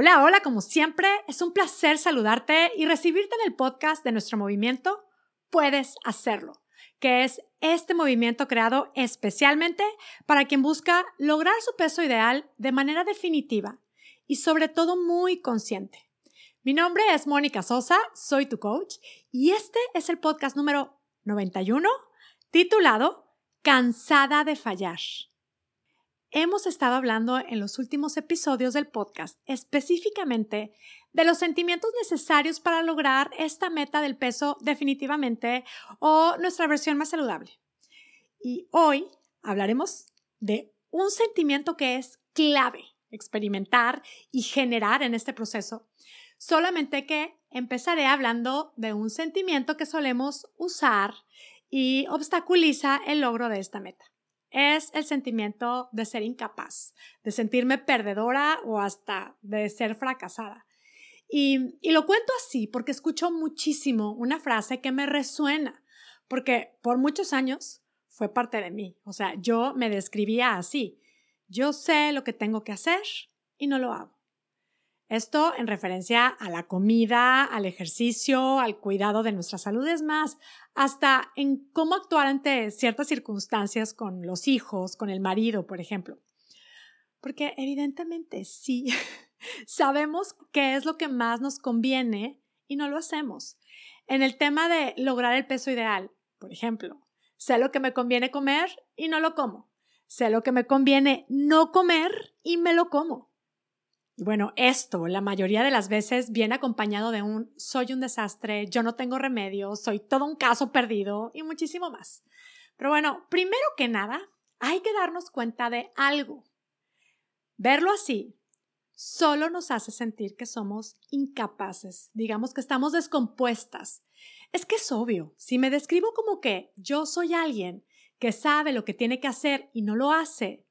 Hola, hola, como siempre, es un placer saludarte y recibirte en el podcast de nuestro movimiento Puedes Hacerlo, que es este movimiento creado especialmente para quien busca lograr su peso ideal de manera definitiva y sobre todo muy consciente. Mi nombre es Mónica Sosa, soy tu coach y este es el podcast número 91 titulado Cansada de fallar. Hemos estado hablando en los últimos episodios del podcast específicamente de los sentimientos necesarios para lograr esta meta del peso definitivamente o nuestra versión más saludable. Y hoy hablaremos de un sentimiento que es clave experimentar y generar en este proceso, solamente que empezaré hablando de un sentimiento que solemos usar y obstaculiza el logro de esta meta es el sentimiento de ser incapaz, de sentirme perdedora o hasta de ser fracasada. Y, y, lo cuento así porque escucho muchísimo una frase que me resuena, porque por muchos años fue parte de mí. O sea, yo me describía así. Yo sé lo que tengo que hacer y no lo hago. Esto en referencia a la comida, al ejercicio, al cuidado de nuestra salud, es más, hasta en cómo actuar ante ciertas circunstancias con los hijos, con el marido, por ejemplo. Porque evidentemente sí, sabemos qué es lo que más nos conviene y no lo hacemos. En el tema de lograr el peso ideal, por ejemplo, sé lo que me conviene comer y no lo como. Sé lo que me conviene no comer y me lo como. Bueno, esto la mayoría de las veces viene acompañado de un soy un desastre, yo no tengo remedio, soy todo un caso perdido y muchísimo más. Pero bueno, primero que nada, hay que darnos cuenta de algo. Verlo así solo nos hace sentir que somos incapaces, digamos que estamos descompuestas. Es que es obvio, si me describo como que yo soy alguien que sabe lo que tiene que hacer y no lo hace,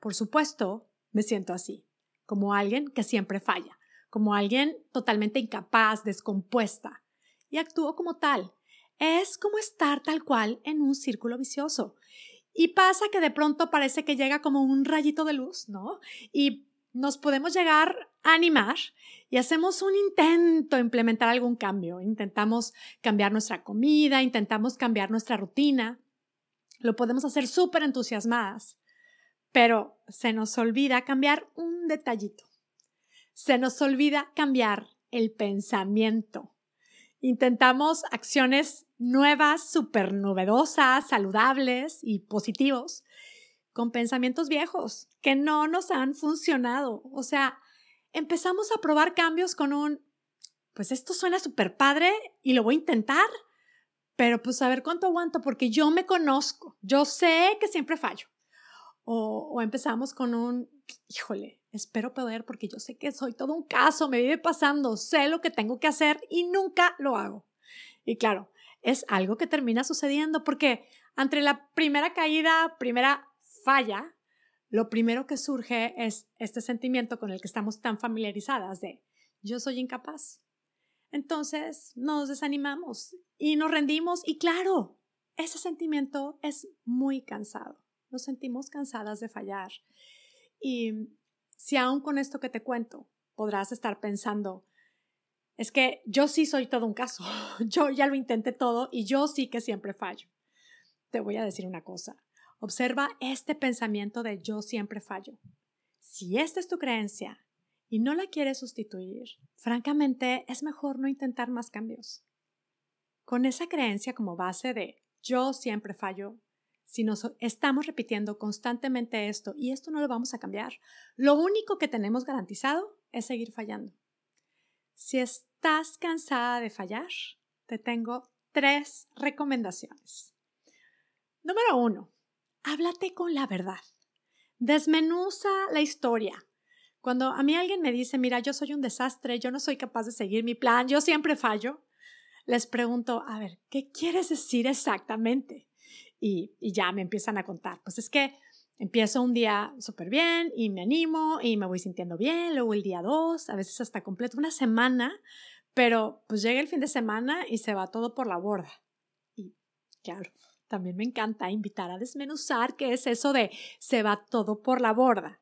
por supuesto, me siento así como alguien que siempre falla, como alguien totalmente incapaz, descompuesta, y actúo como tal. Es como estar tal cual en un círculo vicioso. Y pasa que de pronto parece que llega como un rayito de luz, ¿no? Y nos podemos llegar a animar y hacemos un intento de implementar algún cambio. Intentamos cambiar nuestra comida, intentamos cambiar nuestra rutina. Lo podemos hacer súper entusiasmadas pero se nos olvida cambiar un detallito. Se nos olvida cambiar el pensamiento. Intentamos acciones nuevas, súper novedosas, saludables y positivos, con pensamientos viejos que no nos han funcionado. O sea, empezamos a probar cambios con un, pues esto suena súper padre y lo voy a intentar, pero pues a ver cuánto aguanto porque yo me conozco, yo sé que siempre fallo. O, empezamos con un, híjole, espero poder porque yo sé que soy todo un caso, me vive pasando, sé lo que tengo que hacer y nunca lo hago. Y claro, es algo que termina sucediendo porque ante la primera caída, primera falla, lo primero que surge es este sentimiento con el que estamos tan familiarizadas de yo soy incapaz. Entonces nos desanimamos y nos rendimos y claro, ese sentimiento es muy cansado nos sentimos cansadas de fallar. Y si aún con esto que te cuento podrás estar pensando, es que yo sí soy todo un caso, yo ya lo intenté todo y yo sí que siempre fallo. Te voy a decir una cosa, observa este pensamiento de yo siempre fallo. Si esta es tu creencia y no la quieres sustituir, francamente es mejor no intentar más cambios. Con esa creencia como base de yo siempre fallo, si nos estamos repitiendo constantemente esto y esto no lo vamos a cambiar, lo único que tenemos garantizado es seguir fallando. Si estás cansada de fallar, te tengo tres recomendaciones. Número uno, háblate con la verdad. Desmenuza la historia. Cuando a mí alguien me dice, mira, yo soy un desastre, yo no soy capaz de seguir mi plan, yo siempre fallo, les pregunto, a ver, ¿qué quieres decir exactamente? Y, ya me empiezan a contar. Pues es que empiezo un día súper bien y me animo y me voy sintiendo bien, luego el día dos, a veces hasta completo una semana, pero pues llega el fin de semana y se va todo por la borda. Y claro, también me encanta invitar a desmenuzar qué es eso de se va todo por la borda.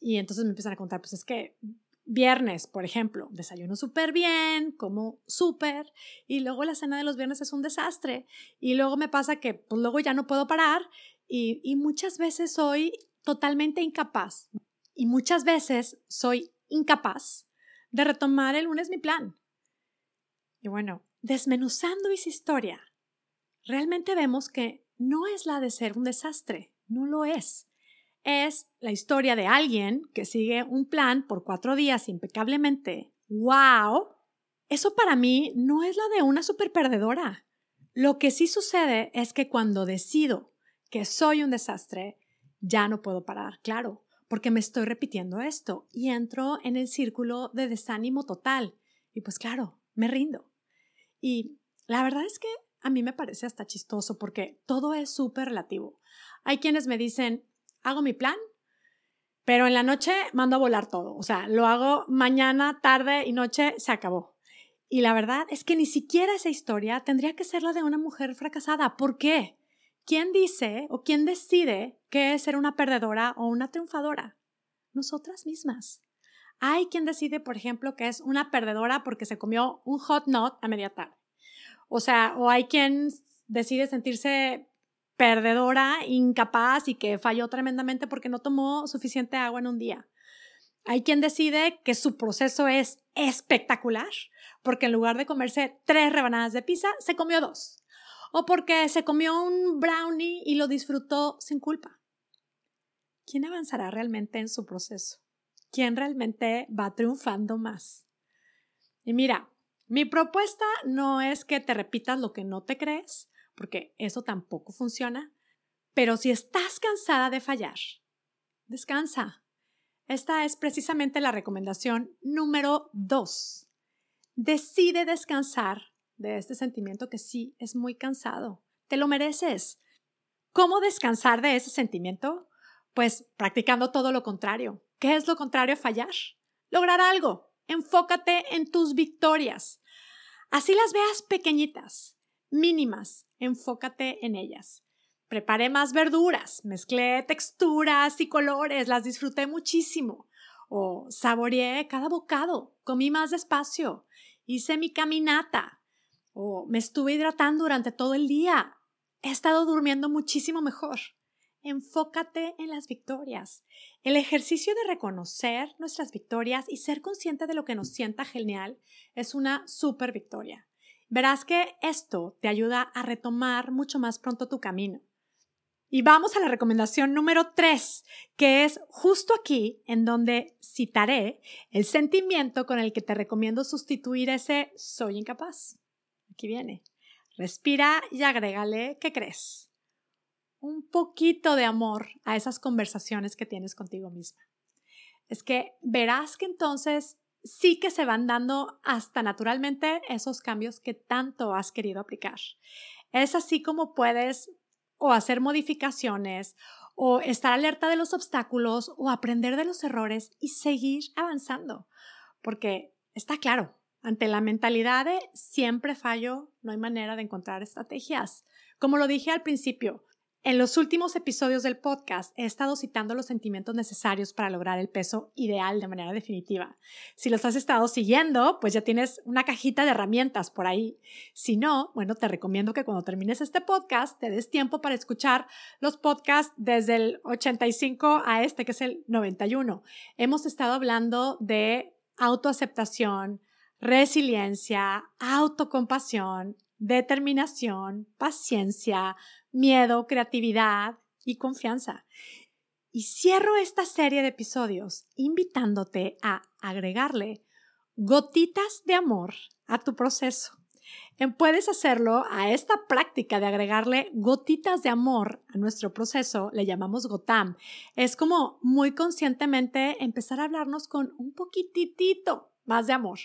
Y entonces me empiezan a contar, pues es que viernes, por ejemplo, desayuno súper bien, como súper, y luego la cena de los viernes es un desastre. Y luego me pasa que pues, luego ya no puedo parar y, y muchas veces soy totalmente incapaz. Y muchas veces soy incapaz de retomar el lunes mi plan. Y bueno, desmenuzando esa historia, realmente vemos que no es la de ser un desastre, no lo es es la historia de alguien que sigue un plan por cuatro días impecablemente. ¡Wow! Eso para mí no es la de una super perdedora. Lo que sí sucede es que cuando decido que soy un desastre, ya no puedo parar, claro, porque me estoy repitiendo esto y entro en el círculo de desánimo total. Y pues claro, me rindo. Y la verdad es que a mí me parece hasta chistoso porque todo es súper relativo. Hay quienes me dicen, hago mi plan, pero en la noche mando a volar todo. O sea, lo hago mañana, tarde y noche, se acabó. Y la verdad es que ni siquiera esa historia tendría que ser la de una mujer fracasada. ¿Por qué? ¿Quién dice o quién decide qué es ser una perdedora o una triunfadora? Nosotras mismas. Hay quien decide, por ejemplo, que es una perdedora porque se comió un hot nut a media tarde. O sea, o hay quien decide sentirse perdedora, incapaz y que falló tremendamente porque no tomó suficiente agua en un día. Hay quien decide que su proceso es espectacular porque en lugar de comerse tres rebanadas de pizza, se comió dos. O porque se comió un brownie y lo disfrutó sin culpa. ¿Quién avanzará realmente en su proceso? ¿Quién realmente va triunfando más? Y mira, mi propuesta no es que te repitas lo que no te crees, porque eso tampoco funciona. Pero si estás cansada de fallar, descansa. Esta es precisamente la recomendación número dos. Decide descansar de este sentimiento que sí es muy cansado. Te lo mereces. ¿Cómo descansar de ese sentimiento? Pues practicando todo lo contrario. ¿Qué es lo contrario a fallar? Lograr algo. Enfócate en tus victorias. Así las veas pequeñitas, mínimas, enfócate en ellas. Preparé más verduras, mezclé texturas y colores, las disfruté muchísimo. O saboreé cada bocado, comí más despacio, hice mi caminata. O me estuve hidratando durante todo el día. He estado durmiendo muchísimo mejor. Enfócate en las victorias. El ejercicio de reconocer nuestras victorias y ser consciente de lo que nos sienta genial es una super victoria. Verás que esto te ayuda a retomar mucho más pronto tu camino. Y vamos a la recomendación número 3, que es justo aquí en donde citaré el sentimiento con el que te recomiendo sustituir ese soy incapaz. Aquí viene. Respira y agrégale, ¿qué crees? Un poquito de amor a esas conversaciones que tienes contigo misma. Es que verás que entonces sí que se van dando hasta naturalmente esos cambios que tanto has querido aplicar. Es así como puedes o hacer modificaciones o estar alerta de los obstáculos o aprender de los errores y seguir avanzando. Porque está claro, ante la mentalidad de siempre fallo, no hay manera de encontrar estrategias. Como lo dije al principio, en los últimos episodios del podcast he estado citando los sentimientos necesarios para lograr el peso ideal de manera definitiva. Si los has estado siguiendo, pues ya tienes una cajita de herramientas por ahí. Si no, bueno, te recomiendo que cuando termines este podcast te des tiempo para escuchar los podcasts desde el 85 a este, que es el 91. Hemos estado hablando de autoaceptación, resiliencia, autocompasión, determinación, paciencia, miedo, creatividad y confianza. Y cierro esta serie de episodios invitándote a agregarle gotitas de amor a tu proceso. Puedes hacerlo a esta práctica de agregarle gotitas de amor a nuestro proceso, le llamamos GOTAM. Es como muy conscientemente empezar a hablarnos con un poquitito más de amor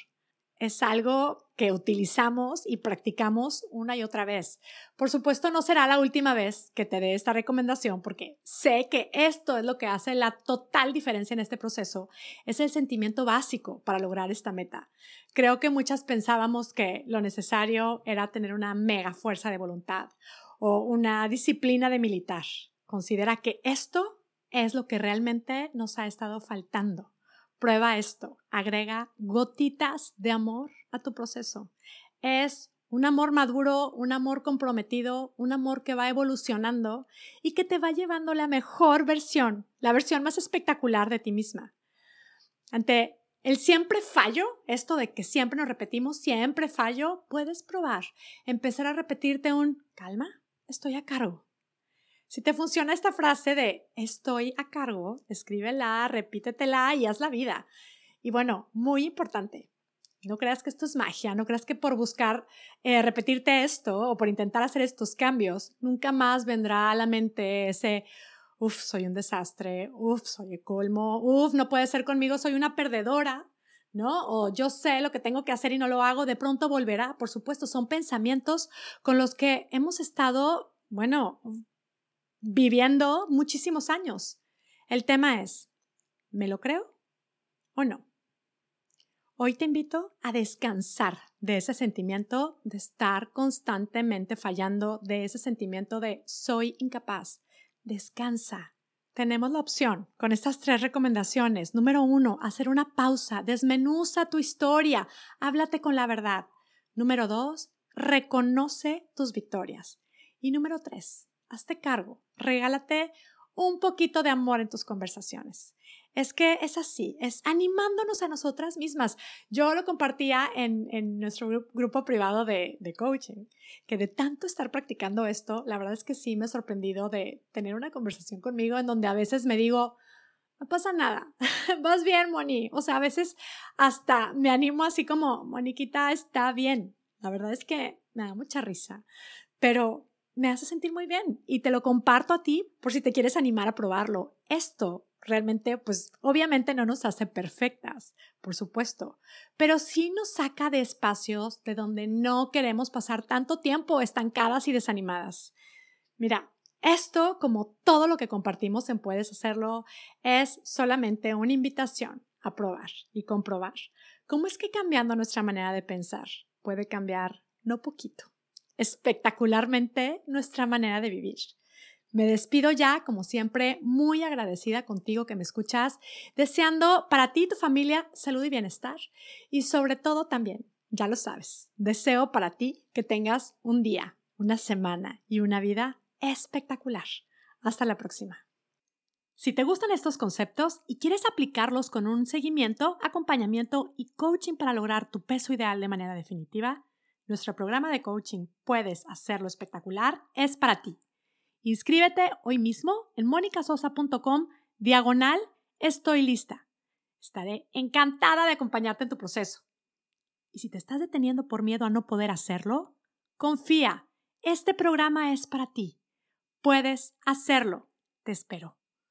es algo que utilizamos y practicamos una y otra vez. Por supuesto, no será la última vez que te dé esta recomendación porque sé que esto es lo que hace la total diferencia en este proceso. Es el sentimiento básico para lograr esta meta. Creo que muchas pensábamos que lo necesario era tener una mega fuerza de voluntad o una disciplina de militar. Considera que esto es lo que realmente nos ha estado faltando Prueba esto, agrega gotitas de amor a tu proceso. Es un amor maduro, un amor comprometido, un amor que va evolucionando y que te va llevando la mejor versión, la versión más espectacular de ti misma. Ante el siempre fallo, esto de que siempre nos repetimos, siempre fallo, puedes probar, empezar a repetirte un calma, estoy a cargo. Si te funciona esta frase de estoy a cargo, escríbela, repítetela y haz la vida. Y bueno, muy importante, no creas que esto es magia, no creas que por buscar eh, repetirte esto o por intentar hacer estos cambios, nunca más vendrá a la mente ese, uff, soy un desastre, uff, soy el colmo, uff, no puede ser conmigo, soy una perdedora, ¿no? O yo sé lo que tengo que hacer y no lo hago, de pronto volverá. Por supuesto, son pensamientos con los que hemos estado, bueno, viviendo muchísimos años. El tema es, ¿me lo creo o no? Hoy te invito a descansar de ese sentimiento de estar constantemente fallando, de ese sentimiento de soy incapaz. Descansa. Tenemos la opción con estas tres recomendaciones. Número uno, hacer una pausa, desmenuza tu historia, háblate con la verdad. Número dos, reconoce tus victorias. Y número tres, hazte cargo, regálate un poquito de amor en tus conversaciones es que es así, es animándonos a nosotras mismas. Yo lo compartía en, nuestro grupo privado de, de, coaching, que de tanto estar practicando esto, la verdad es que sí me he sorprendido de tener una conversación conmigo en donde a veces me digo, no pasa nada, vas bien, Moni. O sea, a veces hasta me animo así como, Moniquita está bien. La verdad es que me da mucha risa, pero me hace sentir muy bien y te lo comparto a ti por si te quieres animar a probarlo. Esto realmente, pues obviamente no nos hace perfectas, por supuesto, pero sí nos saca de espacios de donde no queremos pasar tanto tiempo estancadas y desanimadas. Mira, esto, como todo lo que compartimos en Puedes Hacerlo, es solamente una invitación a probar y comprobar cómo es que cambiando nuestra manera de pensar puede cambiar, no poquito, espectacularmente nuestra manera de vivir. Me despido ya, como siempre, muy agradecida contigo que me escuchas, deseando para ti y tu familia salud y bienestar. Y sobre todo también, ya lo sabes, deseo para ti que tengas un día, una semana y una vida espectacular. Hasta la próxima. Si te gustan estos conceptos y quieres aplicarlos con un seguimiento, acompañamiento y coaching para lograr tu peso ideal de manera definitiva, nuestro programa de coaching Puedes hacerlo espectacular es para ti. Inscríbete hoy mismo en monicasosa.com diagonal estoy lista. Estaré encantada de acompañarte en tu proceso. Y si te estás deteniendo por miedo a no poder hacerlo, confía, este programa es para ti. Puedes hacerlo. Te espero.